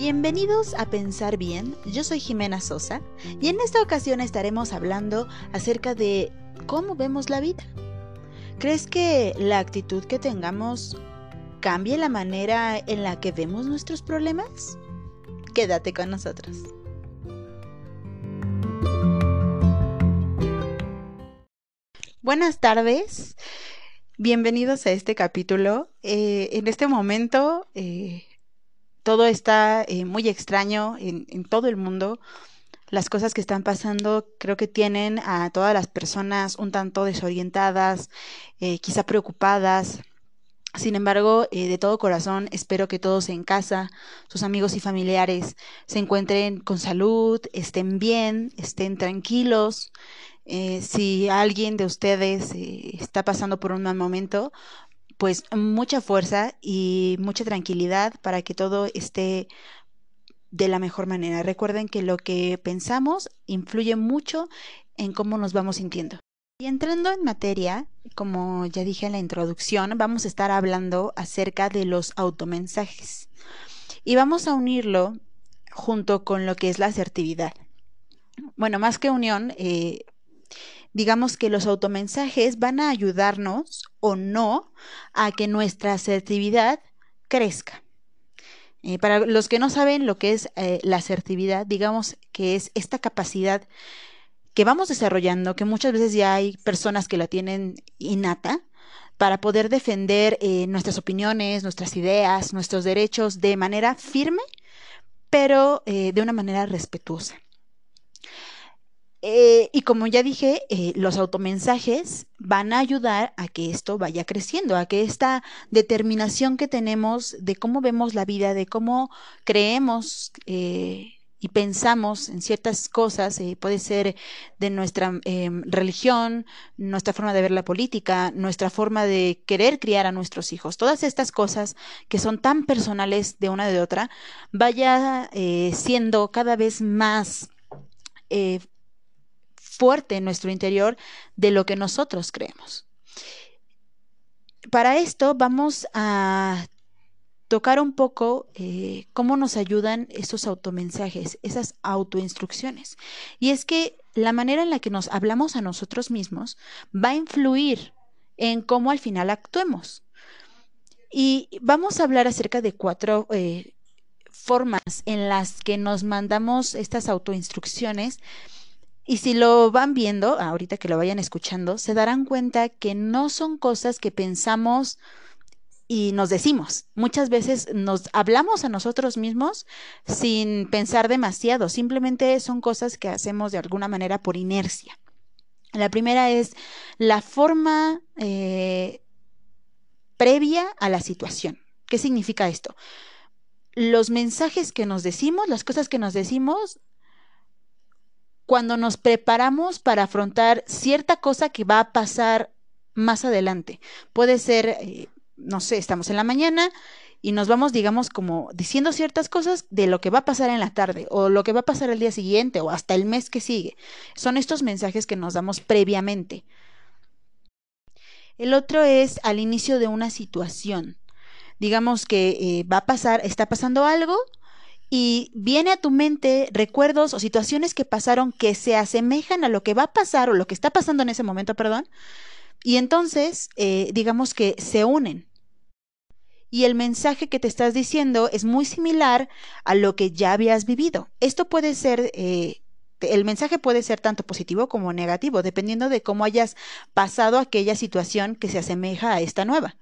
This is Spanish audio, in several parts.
Bienvenidos a Pensar Bien, yo soy Jimena Sosa y en esta ocasión estaremos hablando acerca de cómo vemos la vida. ¿Crees que la actitud que tengamos cambie la manera en la que vemos nuestros problemas? Quédate con nosotros. Buenas tardes, bienvenidos a este capítulo. Eh, en este momento eh, todo está eh, muy extraño en, todo el mundo. Las cosas que están pasando creo que tienen a todas las personas un tanto desorientadas, eh, quizá preocupadas. Sin embargo, eh, de todo corazón espero que todos en casa, sus amigos y familiares, se encuentren con salud, estén bien, estén tranquilos. si alguien de ustedes está pasando por un mal momento, pues mucha fuerza y mucha tranquilidad para que todo esté de la mejor manera. Recuerden que lo que pensamos influye mucho en cómo nos vamos sintiendo. Y entrando en materia, como ya dije en la introducción, vamos a estar hablando acerca de los automensajes. Y vamos a unirlo junto con lo que es la asertividad. Bueno, más que unión, eh, digamos que los automensajes van a ayudarnos o no a que nuestra asertividad crezca. Eh, para los que no saben lo que es eh, la asertividad, digamos que es esta capacidad que vamos desarrollando, que muchas veces ya hay personas que la tienen innata, para poder defender eh, nuestras opiniones, nuestras ideas, nuestros derechos de manera firme, pero de una manera respetuosa. Eh, y como ya dije, eh, los automensajes van a ayudar a que esto vaya creciendo, a que esta determinación que tenemos de cómo vemos la vida, de cómo creemos eh, y pensamos en ciertas cosas, puede ser de nuestra em, religión, nuestra forma de ver la política, nuestra forma de querer criar a nuestros hijos, todas estas cosas que son tan personales de una de otra, vaya siendo cada vez más fuerte en nuestro interior de lo que nosotros creemos. Para esto vamos a tocar un poco eh, cómo nos ayudan esos automensajes, esas autoinstrucciones. Y es que la manera en la que nos hablamos a nosotros mismos va a influir en cómo al final actuemos. Y vamos a hablar acerca de cuatro eh, formas en las que nos mandamos estas autoinstrucciones y si lo van viendo, ahorita que lo vayan escuchando, se darán cuenta que no son cosas que pensamos y nos decimos. Muchas veces nos hablamos a nosotros mismos sin pensar demasiado, simplemente son cosas que hacemos de alguna manera por inercia. La primera es la forma eh, previa a la situación. ¿Qué significa esto? Los mensajes que nos decimos, las cosas que nos decimos, cuando nos preparamos para afrontar cierta cosa que va a pasar más adelante. Puede ser, eh, no sé, estamos en la mañana y nos vamos, digamos, como diciendo ciertas cosas de lo que va a pasar en la tarde o lo que va a pasar el día siguiente o hasta el mes que sigue. Son estos mensajes que nos damos previamente. El otro es al inicio de una situación. Digamos que eh, va a pasar, está pasando algo y viene a tu mente recuerdos o situaciones que pasaron que se asemejan a lo que va a pasar o lo que está pasando en ese momento, perdón, y entonces eh, digamos que se unen. Y el mensaje que te estás diciendo es muy similar a lo que ya habías vivido. Esto puede ser, eh, el mensaje puede ser tanto positivo como negativo, dependiendo de cómo hayas pasado aquella situación que se asemeja a esta nueva.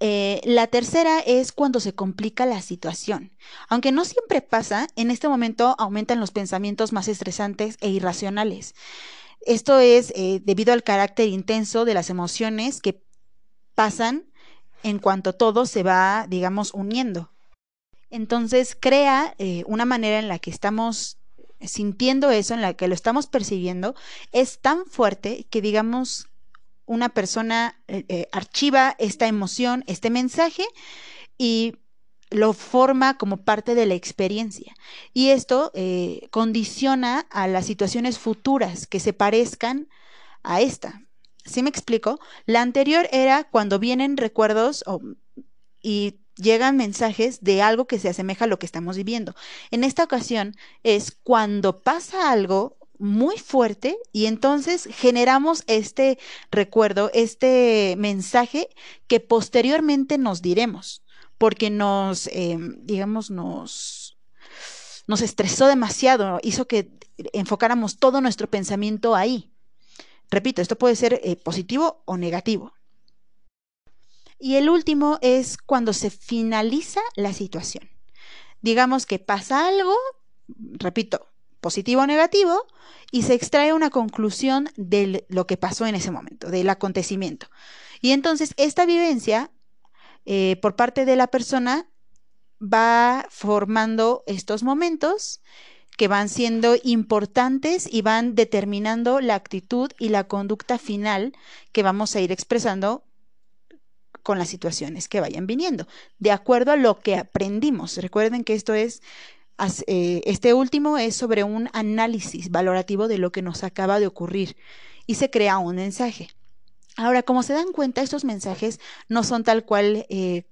Eh, la tercera es cuando se complica la situación. Aunque no siempre pasa, en este momento aumentan los pensamientos más estresantes e irracionales. Esto es eh, debido al carácter intenso de las emociones que pasan en cuanto todo se va, digamos, uniendo. Entonces crea eh, una manera en la que estamos sintiendo eso, en la que lo estamos percibiendo, es tan fuerte que, digamos, una persona eh, eh, archiva esta emoción, este mensaje y lo forma como parte de la experiencia. Y esto eh, condiciona a las situaciones futuras que se parezcan a esta. ¿Sí me explico? La anterior era cuando vienen recuerdos y llegan mensajes de algo que se asemeja a lo que estamos viviendo. En esta ocasión es cuando pasa algo muy fuerte y entonces generamos este recuerdo, este mensaje que posteriormente nos diremos, porque nos, eh, digamos, nos, nos estresó demasiado, hizo que enfocáramos todo nuestro pensamiento ahí. Repito, esto puede ser eh, positivo o negativo. Y el último es cuando se finaliza la situación. Digamos que pasa algo, repito, positivo o negativo, y se extrae una conclusión de lo que pasó en ese momento, del acontecimiento. Y entonces esta vivencia eh, por parte de la persona va formando estos momentos que van siendo importantes y van determinando la actitud y la conducta final que vamos a ir expresando con las situaciones que vayan viniendo, de acuerdo a lo que aprendimos. Recuerden que esto es, este último es sobre un análisis valorativo de lo que nos acaba de ocurrir y se crea un mensaje. Ahora, como se dan cuenta, estos mensajes no son tal cual eh,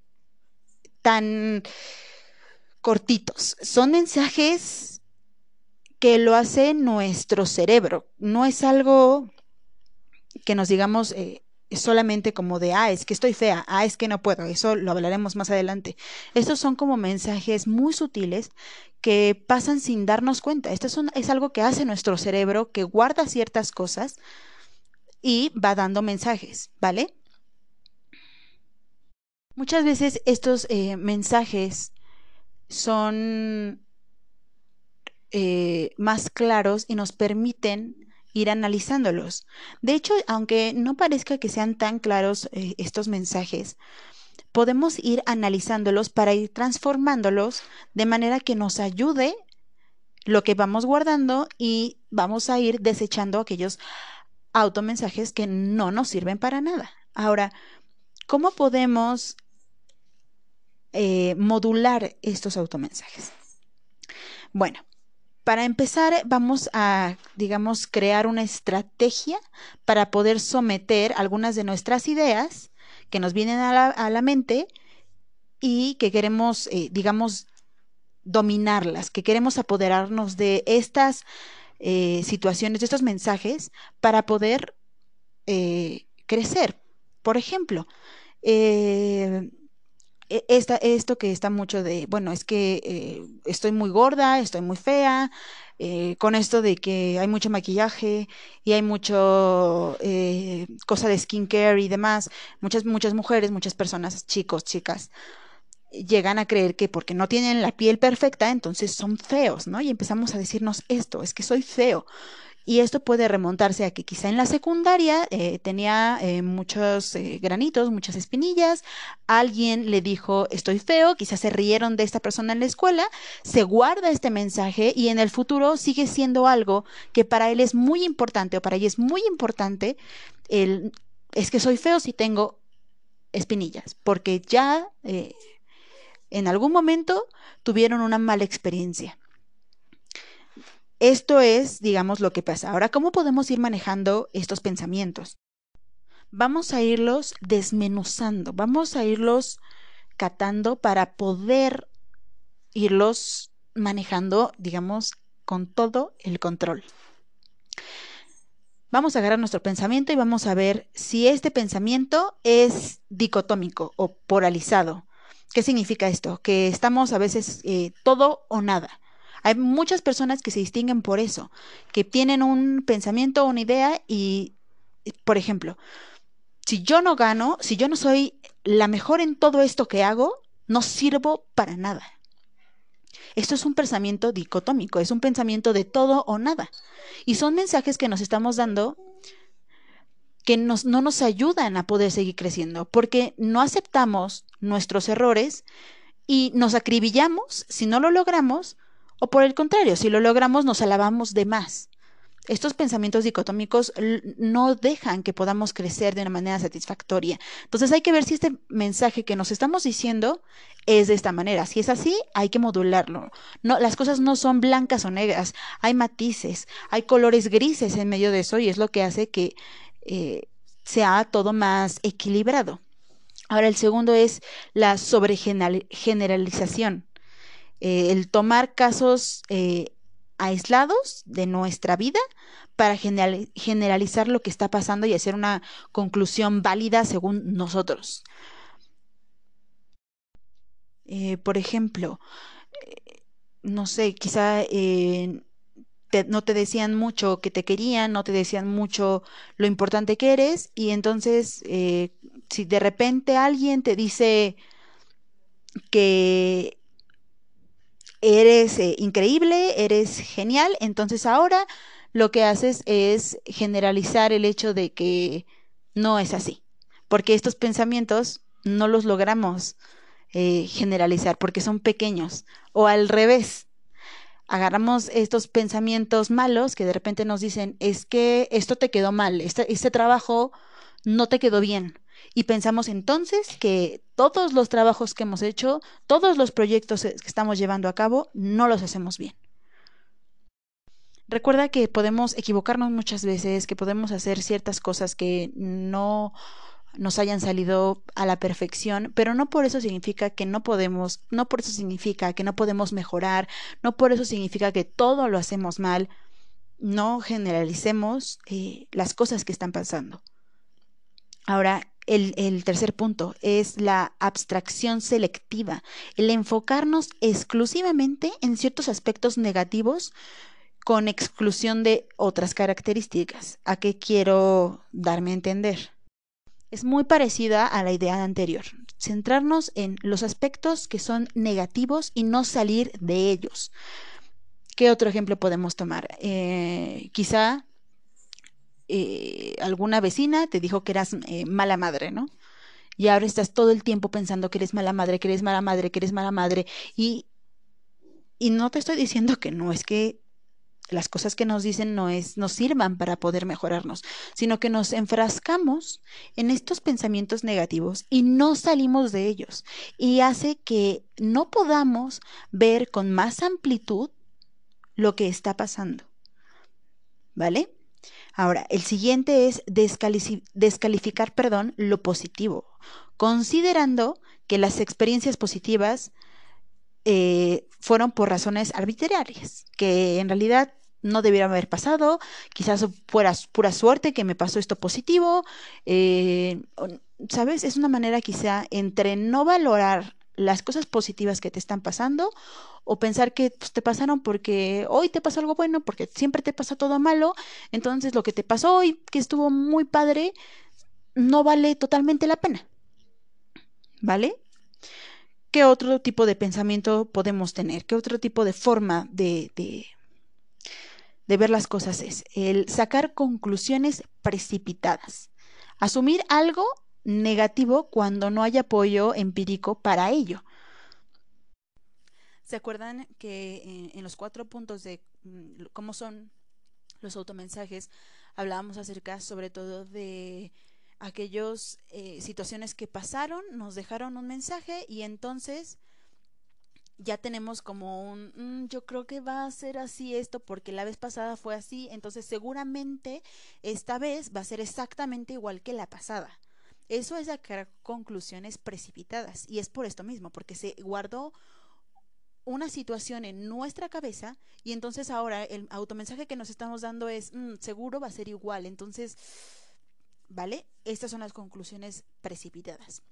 tan cortitos, son mensajes que lo hace nuestro cerebro. No es algo que nos digamos eh, solamente como de, ah, es que estoy fea, ah, es que no puedo, eso lo hablaremos más adelante. Estos son como mensajes muy sutiles que pasan sin darnos cuenta. Esto es, es algo que hace nuestro cerebro, que guarda ciertas cosas y va dando mensajes, ¿vale? Muchas veces estos eh, mensajes son eh, más claros y nos permiten ir analizándolos. De hecho, aunque no parezca que sean tan claros eh, estos mensajes, podemos ir analizándolos para ir transformándolos de manera que nos ayude lo que vamos guardando y vamos a ir desechando aquellos automensajes que no nos sirven para nada. Ahora, ¿cómo podemos eh, modular estos automensajes? Bueno, para empezar, vamos a, digamos, crear una estrategia para poder someter algunas de nuestras ideas que nos vienen a la, mente y que queremos, eh, digamos, dominarlas, que queremos apoderarnos de estas eh, situaciones, de estos mensajes, para poder eh, crecer. Por ejemplo, e, esta, esto que está mucho de, bueno, es que eh, estoy muy gorda, estoy muy fea, eh, con esto de que hay mucho maquillaje y hay mucho eh, cosa de skincare y demás, muchas, muchas mujeres, muchas personas, chicos, chicas, llegan a creer que porque no tienen la piel perfecta, entonces son feos, ¿no? Y empezamos a decirnos esto, es que soy feo. Y esto puede remontarse a que quizá en la secundaria eh, tenía eh, muchos eh, granitos, muchas espinillas, alguien le dijo estoy feo, quizás se rieron de esta persona en la escuela, se guarda este mensaje y en el futuro sigue siendo algo que para él es muy importante o para ella es muy importante, el, es que soy feo si tengo espinillas, porque ya en algún momento tuvieron una mala experiencia. Esto es, digamos, lo que pasa. Ahora, ¿cómo podemos ir manejando estos pensamientos? Vamos a irlos desmenuzando, vamos a irlos catando para poder irlos manejando, digamos, con todo el control. Vamos a agarrar nuestro pensamiento y vamos a ver si este pensamiento es dicotómico o polarizado. ¿Qué significa esto? Que estamos a veces eh, todo o nada. Hay muchas personas que se distinguen por eso, que tienen un pensamiento una idea y, por ejemplo, si yo no gano, si yo no soy la mejor en todo esto que hago, no sirvo para nada. Esto es un pensamiento dicotómico, es un pensamiento de todo o nada. Y son mensajes que nos estamos dando que no nos ayudan a poder seguir creciendo, porque no aceptamos nuestros errores y nos acribillamos si no lo logramos o por el contrario, si lo logramos nos alabamos de más. Estos pensamientos dicotómicos no dejan que podamos crecer de una manera satisfactoria. Entonces hay que ver si este mensaje que nos estamos diciendo es de esta manera. Si es así, hay que modularlo. No, las cosas no son blancas o negras, hay matices, hay colores grises en medio de eso y es lo que hace que eh, sea todo más equilibrado. Ahora el segundo es la sobregeneralización, eh, el tomar casos eh, aislados de nuestra vida para generalizar lo que está pasando y hacer una conclusión válida según nosotros. Eh, por ejemplo, no sé, quizá no te decían mucho que te querían, no te decían mucho lo importante que eres y entonces si de repente alguien te dice que eres eh, increíble, eres genial, entonces ahora lo que haces es generalizar el hecho de que no es así, porque estos pensamientos no los logramos eh, generalizar porque son pequeños, o al revés. Agarramos estos pensamientos malos que de repente nos dicen, es que esto te quedó mal, este, este trabajo no te quedó bien, y pensamos entonces que todos los trabajos que hemos hecho, todos los proyectos que estamos llevando a cabo, no los hacemos bien. Recuerda que podemos equivocarnos muchas veces, que podemos hacer ciertas cosas que no nos hayan salido a la perfección, pero no por eso significa que no podemos, no por eso significa que no podemos mejorar, no por eso significa que todo lo hacemos mal. No generalicemos eh, las cosas que están pasando. Ahora, el, tercer punto es la abstracción selectiva, el enfocarnos exclusivamente en ciertos aspectos negativos con exclusión de otras características. ¿A qué quiero darme a entender? Es muy parecida a la idea anterior, centrarnos en los aspectos que son negativos y no salir de ellos. ¿Qué otro ejemplo podemos tomar? Eh, quizá eh, alguna vecina te dijo que eras eh, mala madre, ¿no? Y ahora estás todo el tiempo pensando que eres mala madre, que eres mala madre, que eres mala madre. Y, y no te estoy diciendo que no es que las cosas que nos dicen no es nos sirvan para poder mejorarnos, sino que nos enfrascamos en estos pensamientos negativos y no salimos de ellos y hace que no podamos ver con más amplitud lo que está pasando. ¿Vale? Ahora, el siguiente es descalificar, perdón, lo positivo, considerando que las experiencias positivas eh, fueron por razones arbitrarias, que en realidad no debieron haber pasado, quizás fuera pura suerte que me pasó esto positivo, eh, ¿sabes? Es una manera quizá entre no valorar las cosas positivas que te están pasando o pensar que pues, te pasaron porque hoy te pasó algo bueno, porque siempre te pasa todo malo, entonces lo que te pasó hoy, que estuvo muy padre, no vale totalmente la pena. ¿Vale? ¿Qué otro tipo de pensamiento podemos tener? ¿Qué otro tipo de forma de, de, de ver las cosas es? El sacar conclusiones precipitadas. Asumir algo negativo cuando no hay apoyo empírico para ello. ¿Se acuerdan que eh, en los cuatro puntos de mm, cómo son los automensajes hablábamos acerca sobre todo de aquellas eh, situaciones que pasaron, nos dejaron un mensaje y entonces ya tenemos como un, mm, yo creo que va a ser así esto porque la vez pasada fue así, entonces seguramente esta vez va a ser exactamente igual que la pasada. Eso es sacar conclusiones precipitadas y es por esto mismo, porque se guardó una situación en nuestra cabeza y entonces ahora el automensaje que nos estamos dando es, mm, seguro va a ser igual, entonces, ¿vale? Estas son las conclusiones precipitadas.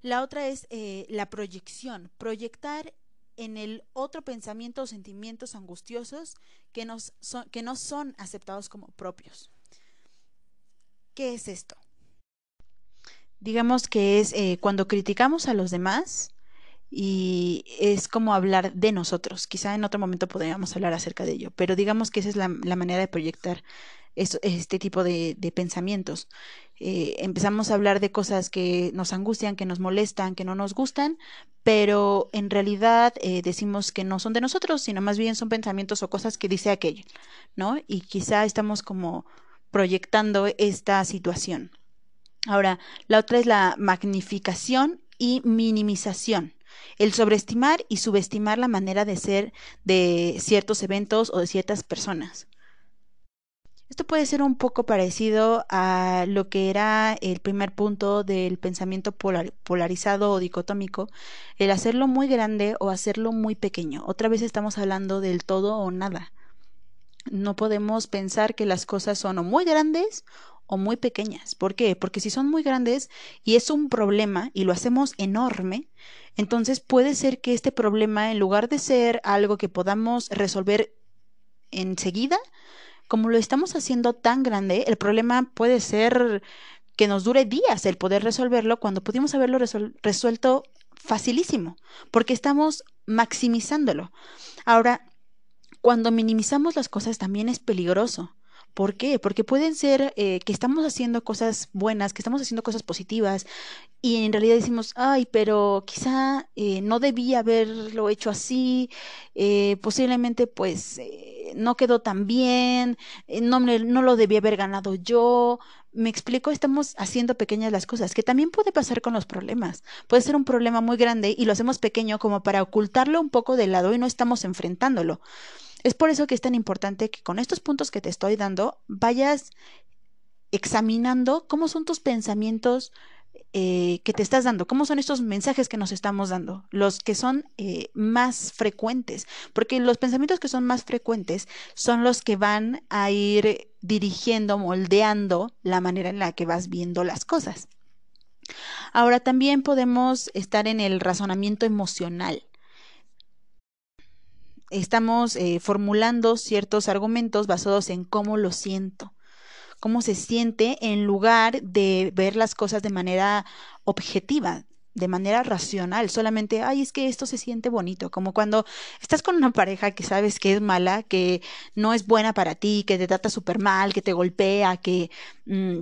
La otra es eh, la proyección, proyectar en el otro pensamiento o sentimientos angustiosos que, nos que no son aceptados como propios. ¿Qué es esto? Digamos que es eh, cuando criticamos a los demás y es como hablar de nosotros. Quizá en otro momento podríamos hablar acerca de ello, pero digamos que esa es la, manera de proyectar este tipo de, pensamientos. Eh, empezamos a hablar de cosas que nos angustian, que nos molestan, que no nos gustan, pero en realidad eh, decimos que no son de nosotros, sino más bien son pensamientos o cosas que dice aquello, ¿no? Y quizá estamos como proyectando esta situación. Ahora, la otra es la magnificación y minimización. El sobreestimar y subestimar la manera de ser de ciertos eventos o de ciertas personas. Esto puede ser un poco parecido a lo que era el primer punto del pensamiento polarizado o dicotómico, el hacerlo muy grande o hacerlo muy pequeño. Otra vez estamos hablando del todo o nada. No podemos pensar que las cosas son o muy grandes o muy pequeñas. ¿Por qué? Porque si son muy grandes y es un problema y lo hacemos enorme, entonces puede ser que este problema, en lugar de ser algo que podamos resolver enseguida, como lo estamos haciendo tan grande, el problema puede ser que nos dure días el poder resolverlo cuando pudimos haberlo resuelto facilísimo, porque estamos maximizándolo. Ahora, cuando minimizamos las cosas también es peligroso. ¿Por qué? Porque pueden ser eh, que estamos haciendo cosas buenas, que estamos haciendo cosas positivas y en realidad decimos, ay, pero quizá eh, no debía haberlo hecho así, eh, posiblemente pues no quedó tan bien, no, no lo debía haber ganado yo. Me explico, estamos haciendo pequeñas las cosas, que también puede pasar con los problemas. Puede ser un problema muy grande y lo hacemos pequeño como para ocultarlo un poco de lado y no estamos enfrentándolo. Es por eso que es tan importante que con estos puntos que te estoy dando vayas examinando cómo son tus pensamientos eh, que te estás dando, cómo son estos mensajes que nos estamos dando, los que son eh, más frecuentes, porque los pensamientos que son más frecuentes son los que van a ir dirigiendo, moldeando la manera en la que vas viendo las cosas. Ahora también podemos estar en el razonamiento emocional estamos eh, formulando ciertos argumentos basados en cómo lo siento, cómo se siente en lugar de ver las cosas de manera objetiva, de manera racional, solamente, ay, es que esto se siente bonito, como cuando estás con una pareja que sabes que es mala, que no es buena para ti, que te trata súper mal, que te golpea, que... Mm,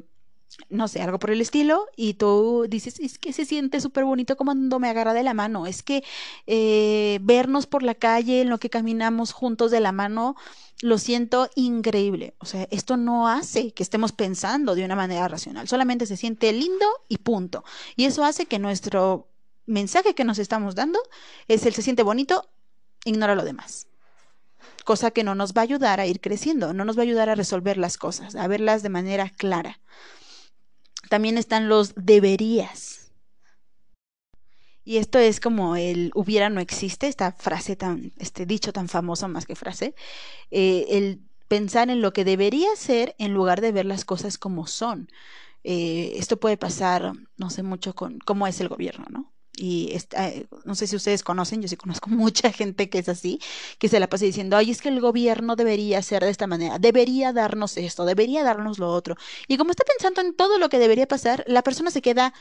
no sé, algo por el estilo, y tú dices, es que se siente súper bonito cuando me agarra de la mano, es que eh, vernos por la calle en lo que caminamos juntos de la mano, lo siento increíble. O sea, esto no hace que estemos pensando de una manera racional, solamente se siente lindo y punto. Y eso hace que nuestro mensaje que nos estamos dando es el se siente bonito, ignora lo demás cosa que no nos va a ayudar a ir creciendo, no nos va a ayudar a resolver las cosas, a verlas de manera clara. También están los deberías. Y esto es como el hubiera no existe, esta frase tan, este dicho tan famoso más que frase, eh, el pensar en lo que debería ser en lugar de ver las cosas como son. Eh, esto puede pasar, no sé mucho con cómo es el gobierno, ¿no? Y eh, no sé si ustedes conocen, yo sí conozco mucha gente que es así, que se la pasa diciendo, ay, es que el gobierno debería ser de esta manera, debería darnos esto, debería darnos lo otro. Y como está pensando en todo lo que debería pasar, la persona se queda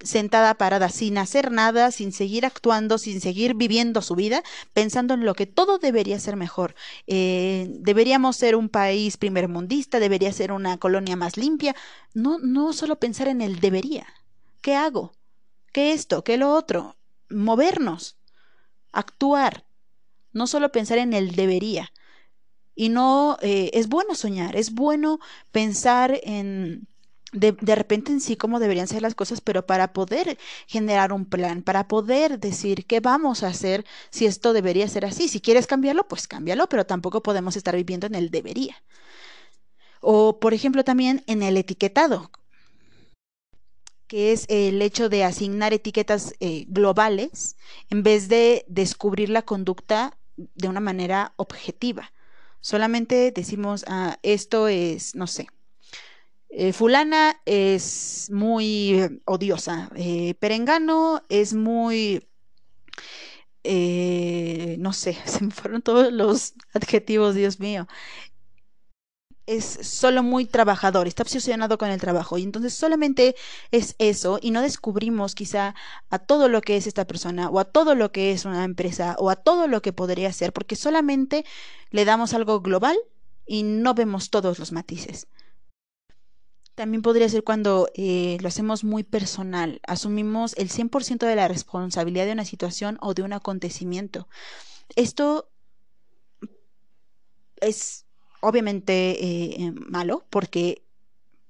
sentada parada sin hacer nada, sin seguir actuando, sin seguir viviendo su vida, pensando en lo que todo debería ser mejor. Eh, deberíamos ser un país primermundista, debería ser una colonia más limpia. No, no solo pensar en el debería. ¿Qué hago? ¿Qué esto? ¿Qué lo otro? Movernos, actuar, no solo pensar en el debería. Y no, eh, es bueno soñar, es bueno pensar en, de, de, repente en sí cómo deberían ser las cosas, pero para poder generar un plan, para poder decir qué vamos a hacer si esto debería ser así. Si quieres cambiarlo, pues cámbialo, pero tampoco podemos estar viviendo en el debería. O, por ejemplo, también en el etiquetado que es el hecho de asignar etiquetas eh, globales en vez de descubrir la conducta de una manera objetiva. Solamente decimos, ah, esto es, no sé, eh, fulana es muy odiosa, eh, perengano es muy, no sé, se me fueron todos los adjetivos, Dios mío es solo muy trabajador, está obsesionado con el trabajo y entonces solamente es eso y no descubrimos quizá a todo lo que es esta persona o a todo lo que es una empresa o a todo lo que podría ser porque solamente le damos algo global y no vemos todos los matices. También podría ser cuando eh, lo hacemos muy personal, asumimos el 100% de la responsabilidad de una situación o de un acontecimiento. Esto es obviamente eh, eh, malo porque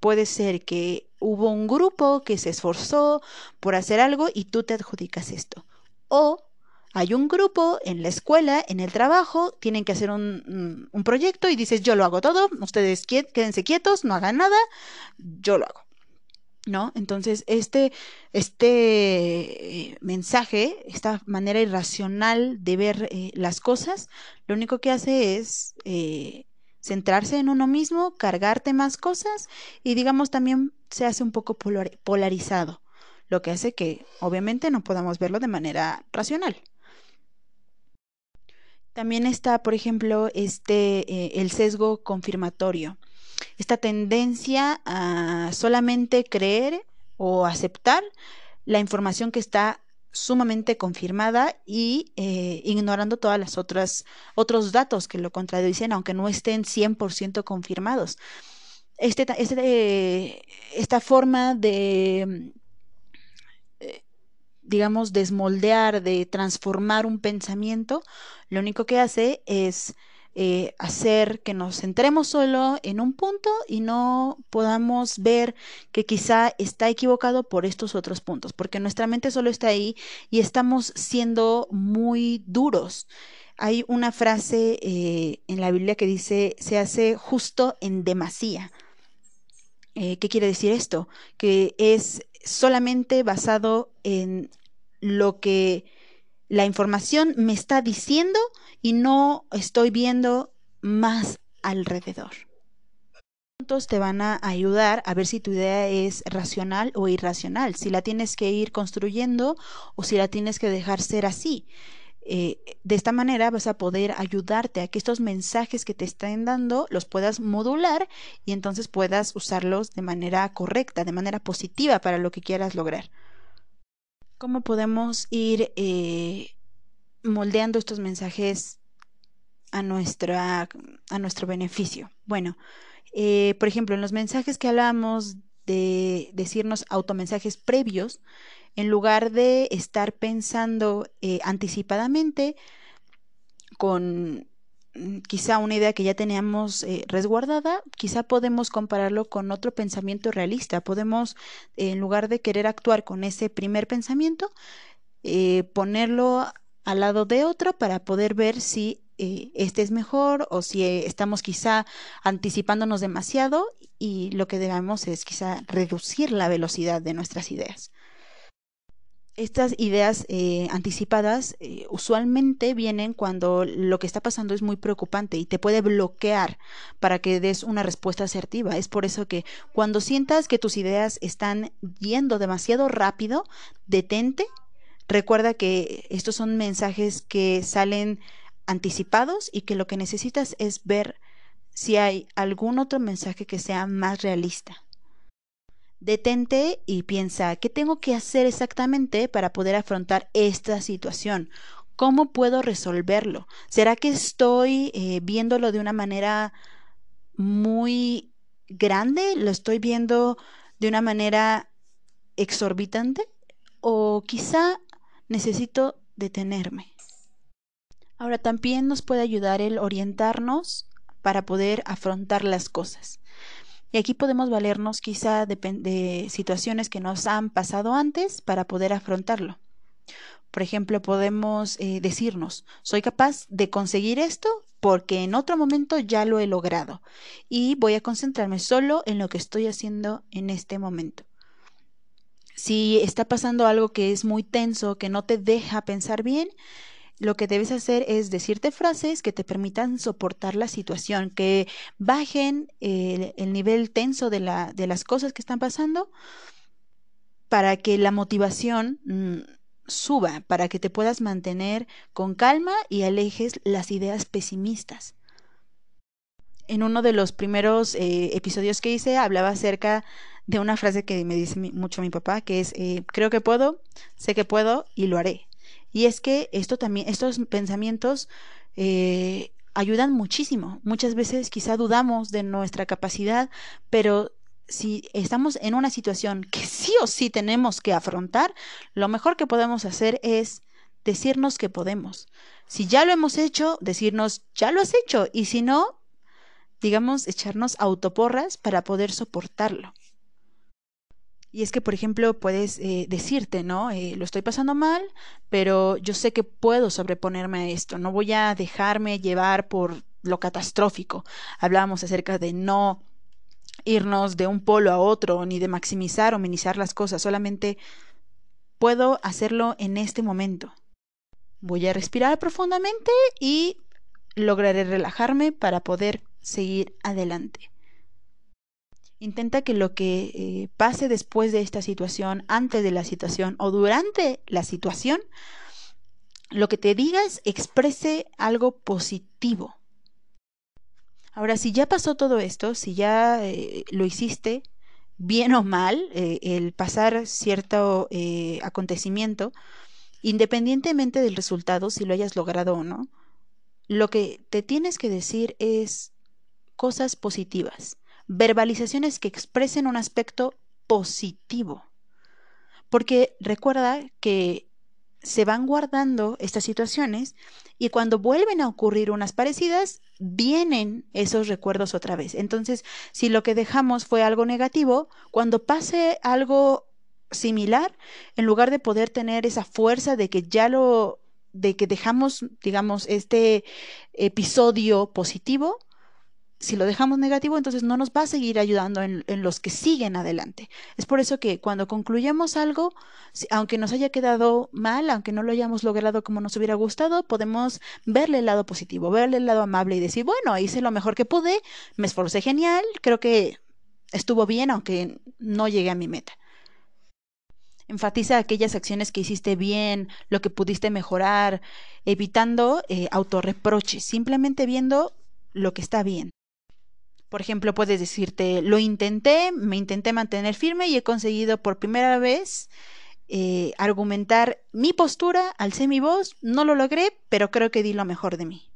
puede ser que hubo un grupo que se esforzó por hacer algo y tú te adjudicas esto. O Hay un grupo en la escuela, en el trabajo, tienen que hacer un, un proyecto y dices, yo lo hago todo, ustedes quédense quietos, no hagan nada, yo lo hago. ¿no? Entonces, este, este eh, mensaje, esta manera irracional de ver las cosas, lo único que hace es centrarse en uno mismo, cargarte más cosas y digamos también se hace un poco polarizado, lo que hace que obviamente no podamos verlo de manera racional. También está, por ejemplo, este, el sesgo confirmatorio esta tendencia a solamente creer o aceptar la información que está sumamente confirmada y eh, ignorando todas las otras otros datos que lo contradicen aunque no estén 100% confirmados. Este, este, esta forma de eh, digamos desmoldear, de transformar un pensamiento, lo único que hace es eh, hacer que nos centremos solo en un punto y no podamos ver que quizá está equivocado por estos otros puntos, porque nuestra mente solo está ahí y estamos siendo muy duros. Hay una frase eh, en la Biblia que dice, se hace justo en demasía. Eh, ¿Qué quiere decir esto? Que es solamente basado en lo que la información me está diciendo y no estoy viendo más alrededor. Te van a ayudar a ver si tu idea es racional o irracional, si la tienes que ir construyendo o si la tienes que dejar ser así. Eh, de esta manera vas a poder ayudarte a que estos mensajes que te estén dando los puedas modular y entonces puedas usarlos de manera correcta, de manera positiva para lo que quieras lograr. ¿Cómo podemos ir eh, moldeando estos mensajes a, nuestra, a nuestro beneficio. Bueno, eh, por ejemplo, en los mensajes que hablamos de decirnos automensajes previos, en lugar de estar pensando eh, anticipadamente con quizá una idea que ya teníamos eh, resguardada, quizá podemos compararlo con otro pensamiento realista. Podemos, en lugar de querer actuar con ese primer pensamiento, ponerlo al lado de otro para poder ver si eh, este es mejor o si eh, estamos quizá anticipándonos demasiado y lo que debemos es quizá reducir la velocidad de nuestras ideas. Estas ideas eh, anticipadas usualmente vienen cuando lo que está pasando es muy preocupante y te puede bloquear para que des una respuesta asertiva. Es por eso que cuando sientas que tus ideas están yendo demasiado rápido, detente Recuerda que estos son mensajes que salen anticipados y que lo que necesitas es ver si hay algún otro mensaje que sea más realista. Detente y piensa, ¿qué tengo que hacer exactamente para poder afrontar esta situación? ¿Cómo puedo resolverlo? ¿Será que estoy eh, viéndolo de una manera muy grande? ¿Lo estoy viendo de una manera exorbitante? ¿O quizá necesito detenerme. Ahora también nos puede ayudar el orientarnos para poder afrontar las cosas. Y aquí podemos valernos quizá de, situaciones que nos han pasado antes para poder afrontarlo. Por ejemplo, podemos eh, decirnos, soy capaz de conseguir esto porque en otro momento ya lo he logrado y voy a concentrarme solo en lo que estoy haciendo en este momento. Si está pasando algo que es muy tenso, que no te deja pensar bien, lo que debes hacer es decirte frases que te permitan soportar la situación, que bajen el, nivel tenso de, las cosas que están pasando para que la motivación mm, suba, para que te puedas mantener con calma y alejes las ideas pesimistas. En uno de los primeros eh, episodios que hice hablaba acerca de una frase que me dice mucho mi papá, que es, eh, creo que puedo, sé que puedo y lo haré. Y es que esto también, estos pensamientos eh, ayudan muchísimo. Muchas veces quizá dudamos de nuestra capacidad, pero si estamos en una situación que sí o sí tenemos que afrontar, lo mejor que podemos hacer es decirnos que podemos. Si ya lo hemos hecho, decirnos, ya lo has hecho. Y si no, digamos, echarnos autoporras para poder soportarlo. Y es que, por ejemplo, puedes eh, decirte, ¿no? Eh, lo estoy pasando mal, pero yo sé que puedo sobreponerme a esto. No voy a dejarme llevar por lo catastrófico. Hablábamos acerca de no irnos de un polo a otro, ni de maximizar o minimizar las cosas. Solamente puedo hacerlo en este momento. Voy a respirar profundamente y lograré relajarme para poder seguir adelante. Intenta que lo que eh, pase después de esta situación, antes de la situación o durante la situación, lo que te digas exprese algo positivo. Ahora, si ya pasó todo esto, si ya eh, lo hiciste, bien o mal, eh, el pasar cierto acontecimiento, independientemente del resultado, si lo hayas logrado o no, lo que te tienes que decir es cosas positivas verbalizaciones que expresen un aspecto positivo. Porque recuerda que se van guardando estas situaciones y cuando vuelven a ocurrir unas parecidas, vienen esos recuerdos otra vez. Entonces, si lo que dejamos fue algo negativo, cuando pase algo similar, en lugar de poder tener esa fuerza de que ya lo de que dejamos, digamos, este episodio positivo, si lo dejamos negativo, entonces no nos va a seguir ayudando en, los que siguen adelante. Es por eso que cuando concluyamos algo, aunque nos haya quedado mal, aunque no lo hayamos logrado como nos hubiera gustado, podemos verle el lado positivo, verle el lado amable y decir, bueno, hice lo mejor que pude, me esforcé genial, creo que estuvo bien, aunque no llegué a mi meta. Enfatiza aquellas acciones que hiciste bien, lo que pudiste mejorar, evitando eh, autorreproches, simplemente viendo lo que está bien. Por ejemplo, puedes decirte, lo intenté, me intenté mantener firme y he conseguido por primera vez eh, argumentar mi postura, alcé mi voz, no lo logré, pero creo que di lo mejor de mí.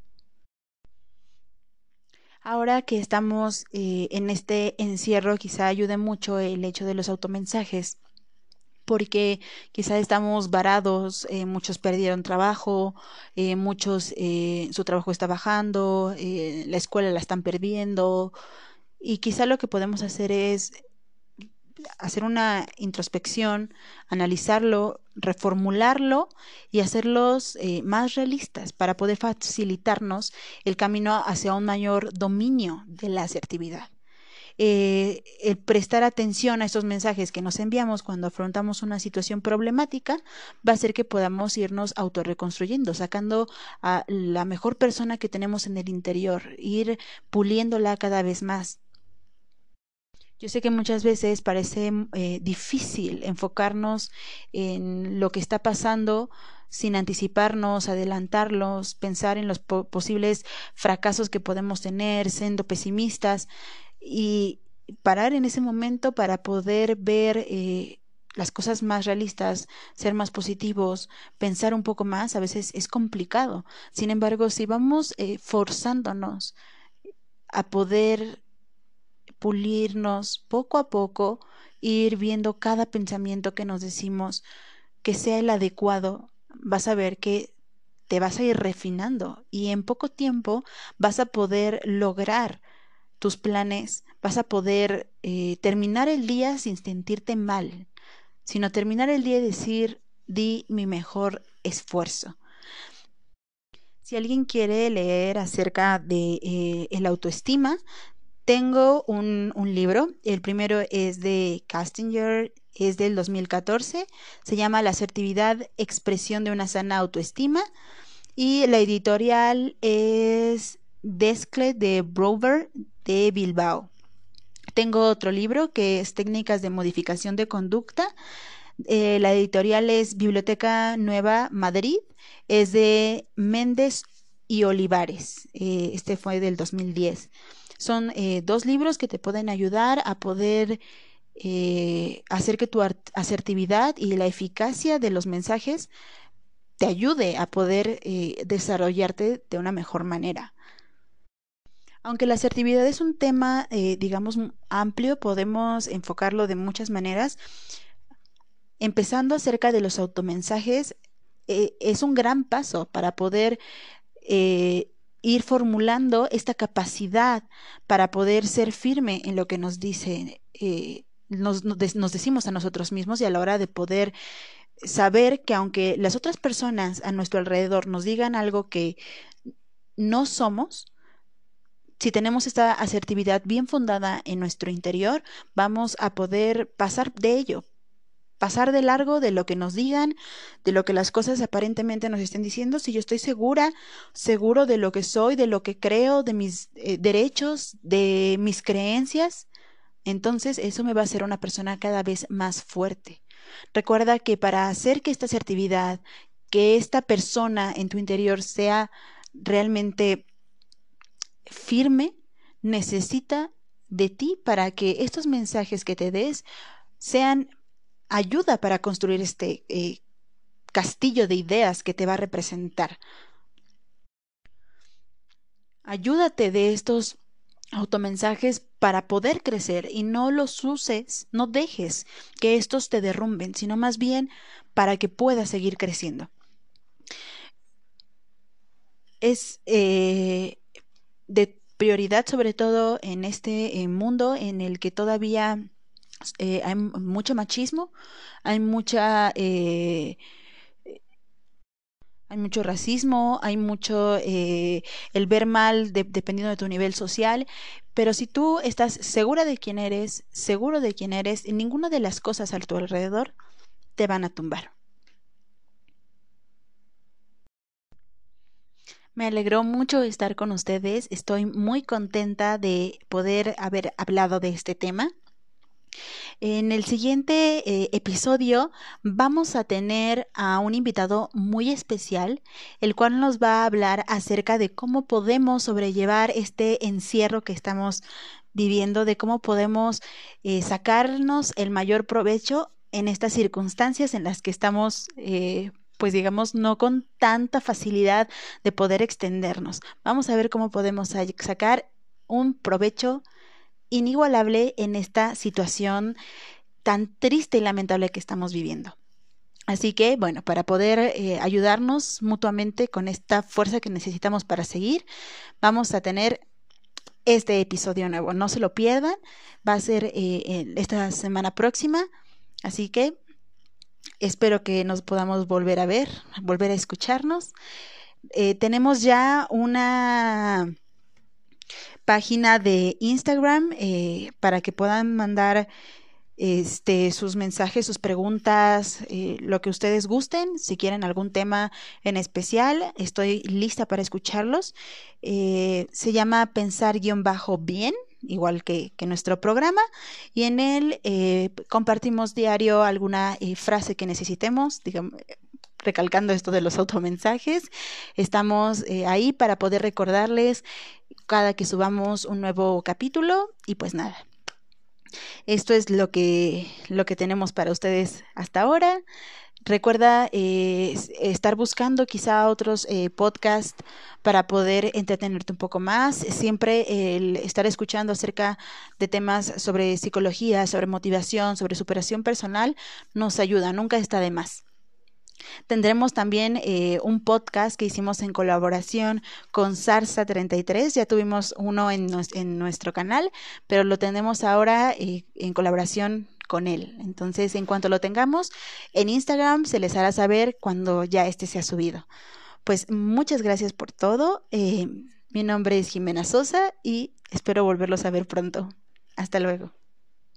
Ahora que estamos eh, en este encierro, quizá ayude mucho el hecho de los automensajes porque quizá estamos varados, eh, muchos perdieron trabajo, eh, muchos eh, su trabajo está bajando, la escuela la están perdiendo y quizá lo que podemos hacer es hacer una introspección, analizarlo, reformularlo y hacerlos más realistas para poder facilitarnos el camino hacia un mayor dominio de la asertividad. Eh, el prestar atención a esos mensajes que nos enviamos cuando afrontamos una situación problemática va a hacer que podamos irnos autorreconstruyendo, sacando a la mejor persona que tenemos en el interior, ir puliéndola cada vez más. Yo sé que muchas veces parece eh, difícil enfocarnos en lo que está pasando sin anticiparnos, adelantarlos, pensar en los posibles fracasos que podemos tener, siendo pesimistas y parar en ese momento para poder ver eh, las cosas más realistas, ser más positivos, pensar un poco más, a veces es complicado. Sin embargo, si vamos eh, forzándonos a poder pulirnos poco a poco, ir viendo cada pensamiento que nos decimos que sea el adecuado, vas a ver que te vas a ir refinando y en poco tiempo vas a poder lograr tus planes, vas a poder eh, terminar el día sin sentirte mal, sino terminar el día y decir, di mi mejor esfuerzo. Si alguien quiere leer acerca de eh, el autoestima, tengo un, libro. El primero es de Castinger, es del 2014. Se llama La asertividad, expresión de una sana autoestima. Y la editorial es Descle de Brover de Bilbao. Tengo otro libro que es Técnicas de Modificación de Conducta. Eh, la editorial es Biblioteca Nueva Madrid. Es de Méndez y Olivares. Eh, este fue del 2010. Son eh, dos libros que te pueden ayudar a poder hacer que tu asertividad y la eficacia de los mensajes te ayude a poder desarrollarte de una mejor manera. Aunque la asertividad es un tema, eh, digamos, amplio, podemos enfocarlo de muchas maneras. Empezando acerca de los automensajes, eh, es un gran paso para poder eh, ir formulando esta capacidad para poder ser firme en lo que nos dice nos, nos decimos a nosotros mismos y a la hora de poder saber que aunque las otras personas a nuestro alrededor nos digan algo que no somos, si tenemos esta asertividad bien fundada en nuestro interior, vamos a poder pasar de ello, pasar de largo de lo que nos digan, de lo que las cosas aparentemente nos estén diciendo, si yo estoy segura, seguro de lo que soy, de lo que creo, de mis eh, derechos, de mis creencias, entonces eso me va a hacer una persona cada vez más fuerte. Recuerda que para hacer que esta asertividad, que esta persona en tu interior sea realmente firme, necesita de ti para que estos mensajes que te des sean ayuda para construir este eh, castillo de ideas que te va a representar. Ayúdate de estos automensajes para poder crecer y no los uses, no dejes que estos te derrumben, sino más bien para que puedas seguir creciendo. Es eh, de prioridad sobre todo en este eh, mundo en el que todavía eh, hay mucho machismo, hay mucha hay mucho racismo, hay mucho eh, el ver mal dependiendo de tu nivel social, pero si tú estás segura de quién eres, seguro de quién eres, ninguna de las cosas a tu alrededor te van a tumbar. Me alegró mucho estar con ustedes, estoy muy contenta de poder haber hablado de este tema. En el siguiente eh, episodio vamos a tener a un invitado muy especial, el cual nos va a hablar acerca de cómo podemos sobrellevar este encierro que estamos viviendo, de cómo podemos eh, sacarnos el mayor provecho en estas circunstancias en las que estamos eh, pues digamos, no con tanta facilidad de poder extendernos. Vamos a ver cómo podemos sacar un provecho inigualable en esta situación tan triste y lamentable que estamos viviendo. Así que, bueno, para poder eh, ayudarnos mutuamente con esta fuerza que necesitamos para seguir, vamos a tener este episodio nuevo. No se lo pierdan. Va a ser eh, esta semana próxima. Así que espero que nos podamos volver a ver, volver a escucharnos. Eh, tenemos ya una página de Instagram eh, para que puedan mandar este, sus mensajes, sus preguntas, eh, lo que ustedes gusten. Si quieren algún tema en especial, estoy lista para escucharlos. Eh, se llama Pensar-Bien, igual que, que, nuestro programa, y en él compartimos diario alguna frase que necesitemos, digamos, recalcando esto de los automensajes. Estamos ahí para poder recordarles cada que subamos un nuevo capítulo y pues nada. Esto es lo que, lo que tenemos para ustedes hasta ahora. Recuerda eh, estar buscando quizá otros eh, podcasts para poder entretenerte un poco más. Siempre el estar escuchando acerca de temas sobre psicología, sobre motivación, sobre superación personal nos ayuda, nunca está de más. Tendremos también eh, un podcast que hicimos en colaboración con Sarsa 33. Ya tuvimos uno en, nuestro canal, pero lo tenemos ahora eh, en colaboración con él. Entonces, en cuanto lo tengamos, en Instagram se les hará saber cuando ya este se ha subido. Pues muchas gracias por todo. Eh, mi nombre es Jimena Sosa y espero volverlos a ver pronto. Hasta luego.